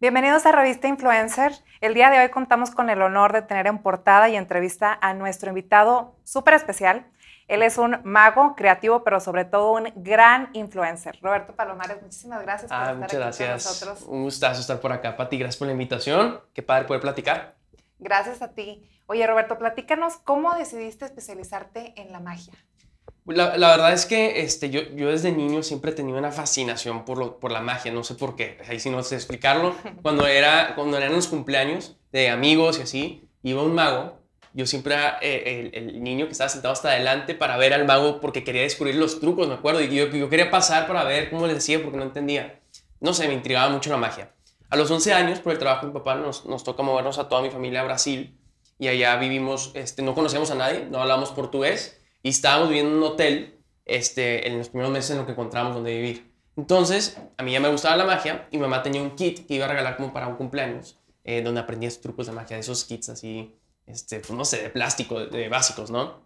Bienvenidos a Revista Influencer. El día de hoy contamos con el honor de tener en portada y entrevista a nuestro invitado súper especial. Él es un mago creativo, pero sobre todo un gran influencer. Roberto Palomares, muchísimas gracias por ah, estar muchas gracias. con nosotros. Un gustazo estar por acá, Pati. Gracias por la invitación. Qué padre poder platicar. Gracias a ti. Oye, Roberto, platícanos cómo decidiste especializarte en la magia. La, la, verdad es que este, yo, yo desde niño siempre he tenido una fascinación por, lo, por la magia, no sé por qué, ahí sí no sé explicarlo. Cuando, era, cuando eran los cumpleaños de amigos y así, iba un mago, yo siempre era eh, el, el, niño que estaba sentado hasta adelante para ver al mago porque quería descubrir los trucos, me acuerdo, y yo, yo quería pasar para ver cómo le decía porque no entendía. No sé, me intrigaba mucho la magia. A los 11 años, por el trabajo de mi papá, nos, nos toca movernos a toda mi familia a Brasil y allá vivimos, este, no conocíamos a nadie, no hablamos portugués y estábamos viviendo en un hotel este, en los primeros meses en lo que encontramos donde vivir. Entonces, a mí ya me gustaba la magia y mi mamá tenía un kit que iba a regalar como para un cumpleaños, eh, donde aprendí esos trucos de magia, de esos kits así, este, pues no sé, de plástico, de, básicos, ¿no?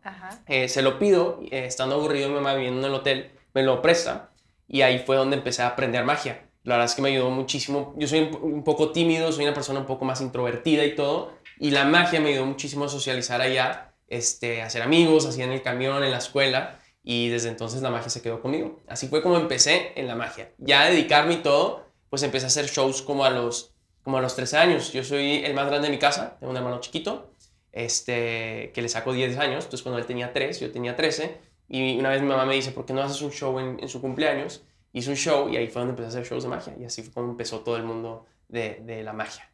Eh, se lo pido, eh, estando aburrido mi mamá viviendo en el hotel, me lo presta y ahí fue donde empecé a aprender magia. La verdad es que me ayudó muchísimo. Yo soy un, un poco tímido, soy una persona un poco más introvertida y todo, y la magia me ayudó muchísimo a socializar allá este, hacer amigos, hacía en el camión, en la escuela, y desde entonces la magia se quedó conmigo. Así fue como empecé en la magia. Ya a dedicarme y todo, pues empecé a hacer shows como a los, como a los 13 años. Yo soy el más grande de mi casa, tengo un hermano chiquito, este, que le saco 10 años, entonces cuando él tenía 3, yo tenía 13, y una vez mi mamá me dice, ¿por qué no haces un show en, su cumpleaños? Hice un show y ahí fue donde empecé a hacer shows de magia, y así fue como empezó todo el mundo de, de la magia.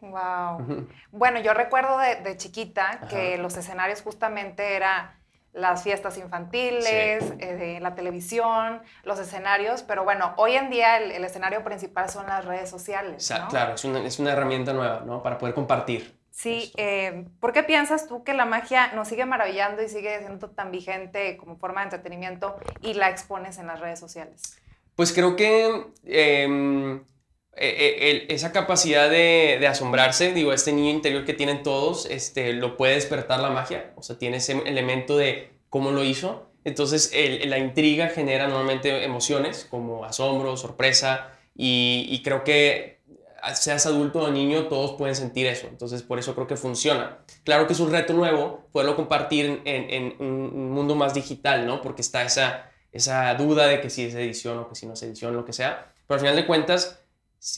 Wow. Bueno, yo recuerdo de, chiquita que los escenarios justamente eran las fiestas infantiles, eh, la televisión, los escenarios, pero bueno, hoy en día el, escenario principal son las redes sociales. Claro, es una, es una, herramienta nueva, ¿no? Para poder compartir. Sí, eh, ¿por qué piensas tú que la magia nos sigue maravillando y sigue siendo tan vigente como forma de entretenimiento y la expones en las redes sociales? Pues creo que em, eh, eh, esa capacidad de, asombrarse, digo, este niño interior que tienen todos, este, lo puede despertar la magia, o sea, tiene ese elemento de cómo lo hizo. Entonces, la intriga genera normalmente emociones como asombro, sorpresa, y, creo que seas adulto o niño, todos pueden sentir eso. Entonces, por eso creo que funciona. Claro que es un reto nuevo poderlo compartir en, en un mundo más digital, ¿no? Porque está esa, esa duda de que si es edición o que si no es edición, lo que sea. Pero al final de cuentas,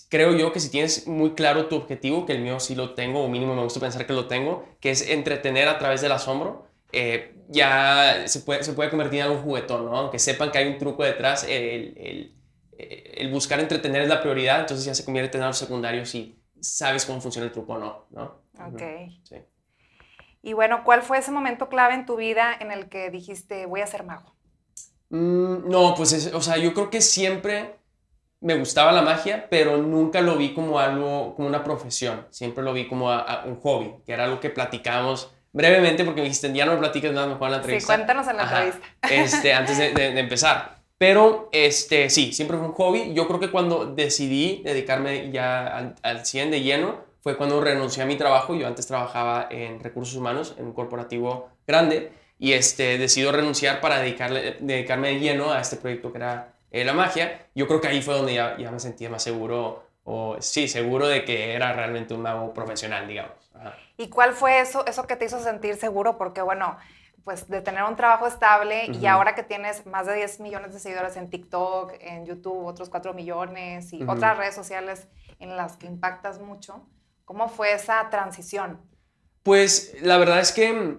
creo yo que si tienes muy claro tu objetivo, que el mío sí lo tengo, o mínimo me gusta pensar que lo tengo, que es entretener a través del asombro, eh, ya se puede, se puede convertir en algo juguetón, ¿no? Aunque sepan que hay un truco detrás, el, el, el, buscar entretener es la prioridad, entonces ya se convierte en algo secundario si sabes cómo funciona el truco o no, ¿no? Ok. Sí. Y bueno, ¿cuál fue ese momento clave en tu vida en el que dijiste, voy a ser mago? Mm, no, pues, o sea, yo creo que siempre me gustaba la magia, pero nunca lo vi como algo, como una profesión. Siempre lo vi como un hobby, que era algo que platicábamos brevemente, porque me dijiste, ya no me platiques nada mejor en la entrevista. Sí, cuéntanos en la entrevista. Este, antes de, empezar. Pero, este, sí, siempre fue un hobby. Yo creo que cuando decidí dedicarme ya al, al 100 de lleno, fue cuando renuncié a mi trabajo. Yo antes trabajaba en recursos humanos, en un corporativo grande, y este, decido renunciar para dedicarle, dedicarme de lleno a este proyecto que era eh, la magia, yo creo que ahí fue donde ya, ya, me sentía más seguro, o sí, seguro de que era realmente un mago profesional, digamos. ¿Y cuál fue eso, eso que te hizo sentir seguro? Porque bueno, pues de tener un trabajo estable y ahora que tienes más de 10 millones de seguidores en TikTok, en YouTube, otros 4 millones y otras redes sociales en las que impactas mucho, ¿cómo fue esa transición? Pues la verdad es que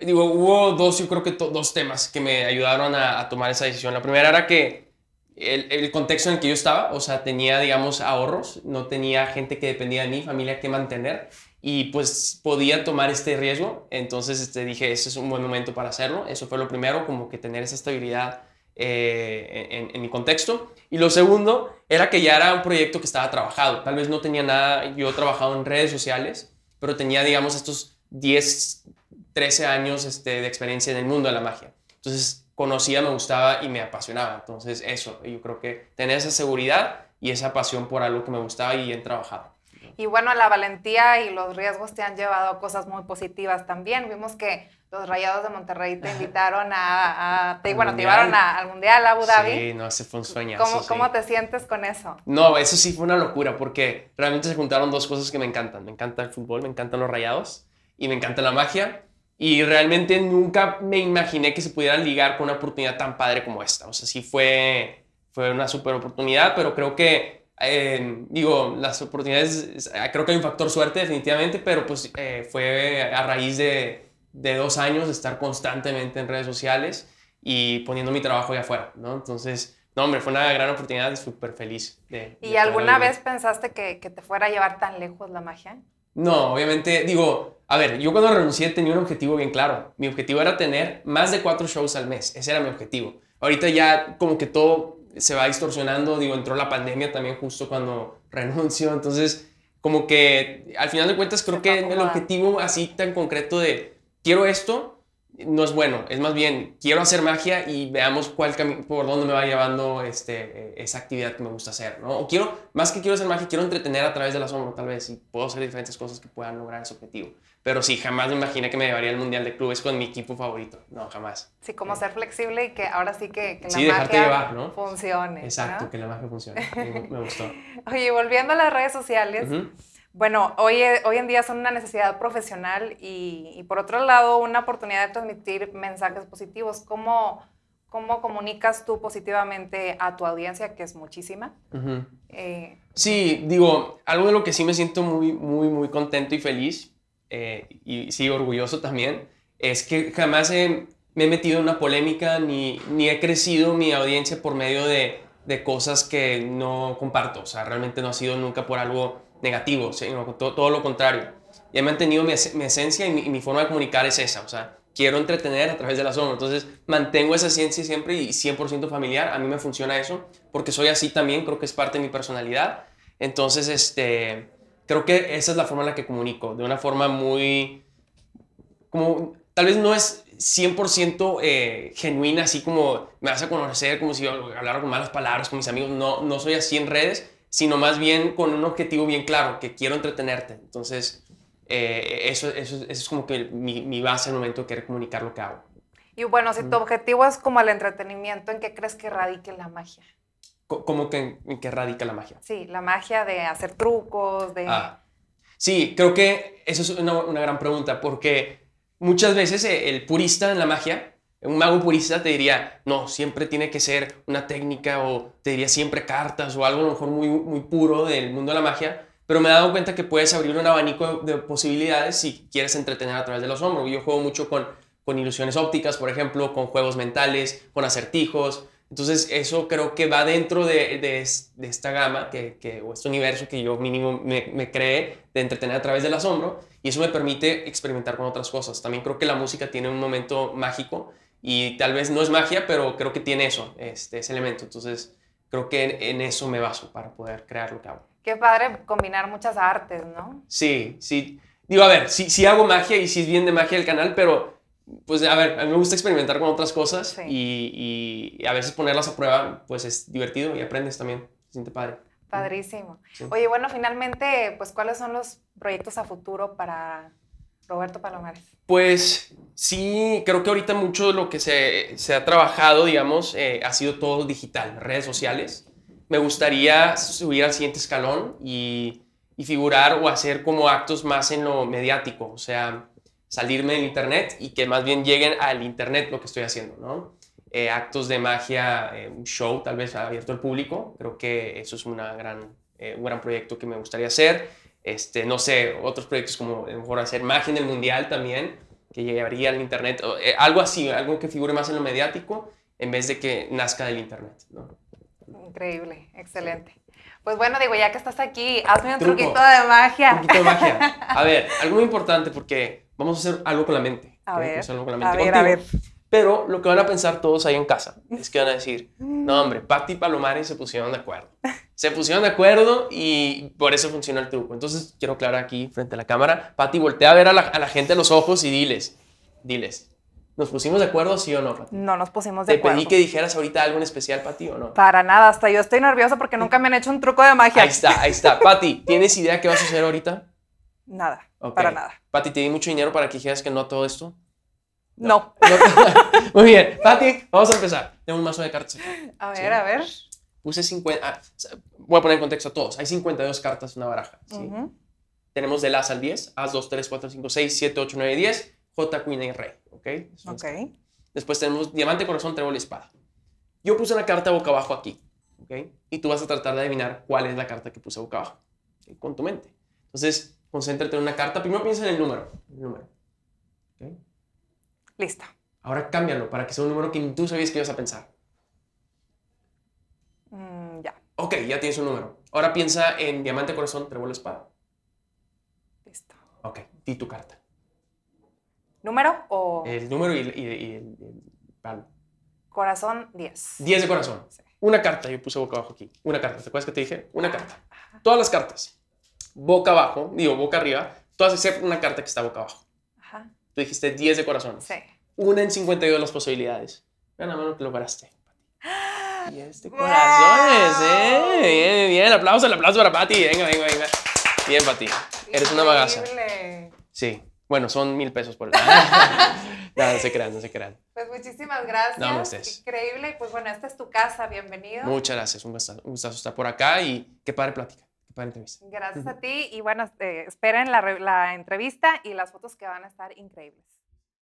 digo, hubo dos, yo creo que dos temas que me ayudaron a, tomar esa decisión. La primera era que el, el, contexto en el que yo estaba, o sea, tenía, digamos, ahorros, no tenía gente que dependía de mí, familia que mantener, y pues podía tomar este riesgo. Entonces este, dije, ese es un buen momento para hacerlo. Eso fue lo primero, como que tener esa estabilidad eh, en, en, mi contexto. Y lo segundo era que ya era un proyecto que estaba trabajado. Tal vez no tenía nada, yo he trabajado en redes sociales, pero tenía, digamos, estos 10 13 años este, de experiencia en el mundo de la magia. Entonces conocía, me gustaba y me apasionaba. Entonces eso, yo creo que tener esa seguridad y esa pasión por algo que me gustaba y he trabajado. Y bueno, la valentía y los riesgos te han llevado a cosas muy positivas también. Vimos que los Rayados de Monterrey te invitaron a, te, bueno, te llevaron al Mundial Abu Dhabi. Sí, no, ese fue un sueño. ¿Cómo, ¿Cómo te sientes con eso? No, eso sí fue una locura porque realmente se juntaron dos cosas que me encantan. Me encanta el fútbol, me encantan los Rayados y me encanta la magia. Y realmente nunca me imaginé que se pudiera ligar con una oportunidad tan padre como esta. O sea, sí fue, fue una super oportunidad, pero creo que, eh, digo, las oportunidades, creo que hay un factor suerte definitivamente, pero pues eh, fue a raíz de de dos años de estar constantemente en redes sociales y poniendo mi trabajo allá afuera, ¿no? Entonces, no, hombre, fue una gran oportunidad, súper feliz. De, ¿Y alguna vez pensaste que, que, te fuera a llevar tan lejos la magia? No, obviamente, digo, a ver, yo cuando renuncié tenía un objetivo bien claro. Mi objetivo era tener más de cuatro shows al mes, ese era mi objetivo. Ahorita ya como que todo se va distorsionando, digo, entró la pandemia también justo cuando renuncio, entonces como que al final de cuentas creo que el objetivo así tan concreto de quiero esto, no es bueno, es más bien, quiero hacer magia y veamos cuál por dónde me va llevando este, esa actividad que me gusta hacer, ¿no? O quiero, más que quiero hacer magia, quiero entretener a través del asombro, tal vez, y puedo hacer diferentes cosas que puedan lograr ese objetivo. Pero sí, jamás me imaginé que me llevaría al Mundial de Clubes con mi equipo favorito. No, jamás. Sí, como ser flexible y que ahora sí que, que la magia funcione. Exacto, que la magia funcione. me, gustó. Oye, volviendo a las redes sociales, bueno, hoy, hoy en día son una necesidad profesional y, por otro lado una oportunidad de transmitir mensajes positivos. ¿Cómo, cómo comunicas tú positivamente a tu audiencia, que es muchísima? Eh, sí, digo, algo de lo que sí me siento muy, muy, muy contento y feliz, eh, y sí, orgulloso también, es que jamás me he metido en una polémica ni, ni he crecido mi audiencia por medio de, de cosas que no comparto. O sea, realmente no ha sido nunca por algo negativo, sino todo, todo lo contrario. Y he mantenido mi, esencia y mi, forma de comunicar es esa, o sea, quiero entretener a través de la sombra. Entonces, mantengo esa esencia siempre y 100% familiar. A mí me funciona eso, porque soy así también, creo que es parte de mi personalidad. Entonces, este, creo que esa es la forma en la que comunico, de una forma muy, como, tal vez no es 100% eh, genuina, así como me vas a conocer, como si yo hablara con malas palabras con mis amigos. No, no soy así en redes sino más bien con un objetivo bien claro, que quiero entretenerte. Entonces, eh, eso, eso, es como que mi, mi base en el momento de querer comunicar lo que hago. Y bueno, si tu objetivo es como el entretenimiento, ¿en qué crees que radique la magia? ¿Cómo que en, qué radica la magia? Sí, la magia de hacer trucos, de... Ah. Sí, creo que eso es una, una gran pregunta, porque muchas veces el purista en la magia un mago purista te diría, no, siempre tiene que ser una técnica o te diría siempre cartas o algo a lo mejor muy, muy puro del mundo de la magia, pero me he dado cuenta que puedes abrir un abanico de posibilidades si quieres entretener a través de los hombros. Yo juego mucho con, con ilusiones ópticas, por ejemplo, con juegos mentales, con acertijos. Entonces eso creo que va dentro de, de, esta gama que, que, o este universo que yo mínimo me, me creé de entretener a través del asombro y eso me permite experimentar con otras cosas. También creo que la música tiene un momento mágico y tal vez no es magia, pero creo que tiene eso, este, ese elemento. Entonces, creo que en, eso me baso para poder crear lo que hago. Qué padre combinar muchas artes, ¿no? Sí, sí. Digo, a ver, sí, sí hago magia y sí es bien de magia el canal, pero pues a ver, a mí me gusta experimentar con otras cosas y, y, a veces ponerlas a prueba, pues es divertido y aprendes también. Se siente padre. Padrísimo. Oye, bueno, finalmente, pues, ¿cuáles son los proyectos a futuro para Roberto Palomares? Pues sí, creo que ahorita mucho de lo que se, se ha trabajado, digamos, eh, ha sido todo digital, redes sociales. Me gustaría subir al siguiente escalón y, y, figurar o hacer como actos más en lo mediático, o sea, salirme del internet y que más bien lleguen al internet lo que estoy haciendo, ¿no? Eh, actos de magia, eh, un show tal vez abierto al público, creo que eso es una gran, un gran proyecto que me gustaría hacer este, no sé, otros proyectos como a lo mejor hacer magia en el mundial también, que llegaría al internet, eh, algo así, algo que figure más en lo mediático en vez de que nazca del internet. ¿no? Increíble, excelente. Pues bueno, digo, ya que estás aquí, hazme un truquito de magia. Un truquito de magia. A ver, algo muy importante porque vamos a hacer algo con la mente. A ver, algo con la mente a ver, a ver. Pero lo que van a pensar todos ahí en casa es que van a decir, no hombre, Patti y Palomares se pusieron de acuerdo. Se pusieron de acuerdo y por eso funcionó el truco. Entonces quiero aclarar aquí frente a la cámara, Patti, voltea a ver a la, gente a los ojos y diles, diles, ¿Nos pusimos de acuerdo, sí o no, Pati? No nos pusimos de Te acuerdo. pedí que dijeras ahorita algo en especial, Pati, o no. Para nada, hasta yo estoy nerviosa porque nunca me han hecho un truco de magia. Ahí está, ahí está. Pati, ¿tienes idea qué va a suceder ahorita? Nada, para nada. Pati, ¿te di mucho dinero para que dijeras que no a todo esto? No. No. Muy bien. Pati, vamos a empezar. Tengo un mazo de cartas. aquí. A ver, Sí. a ver. Puse 50. ah, voy a poner en contexto a todos. Hay 52 cartas en una baraja. ¿sí? Ujú. Tenemos del As al 10. As 2, 3, 4, 5, 6, 7, 8, 9, 10. J, Queen y Rey. ¿Ok? Son Ok. Después tenemos Diamante, Corazón, Trébol y Espada. Yo puse una carta boca abajo aquí. ¿Ok? Y tú vas a tratar de adivinar cuál es la carta que puse boca abajo. Con tu mente. Entonces, concéntrate en una carta. Primero piensa en el número. El número. ¿ok? Listo. Ahora cámbialo para que sea un número que tú sabías que ibas a pensar. Mm, ya, Ok, ya tienes un número. Ahora piensa en Diamante, Corazón, Trébol, Espada. listo. Ok, di tu carta. ¿Número o El número y, el- y- y el, el palo. corazón 10? 10 de corazón. Sí. Una carta, yo puse boca abajo aquí. Una carta. ¿Te acuerdas que te dije? Una carta. Todas las cartas. Boca abajo, digo, boca arriba. Todas excepto una carta que está boca abajo. Ajá. Tú dijiste 10 de corazón. Sí. Una en 52 las posibilidades. La mano que lograste. 10 de ¡Wow! corazones, ¿eh? Bien, bien. Aplauso, el aplauso para Pati. Venga, venga, venga. Bien, Pati. Eres una bagaza. Increíble. Sí. Bueno, son mil pesos por el. no, no se crean, no se crean. Pues muchísimas gracias. No, no estés. Increíble. Y pues bueno, esta es tu casa. Bienvenido. Muchas gracias. Un gustazo, un gustazo estar por acá y qué padre plática. Qué padre entrevista. Gracias a ti. Y bueno, eh, esperen la, la entrevista y las fotos que van a estar increíbles.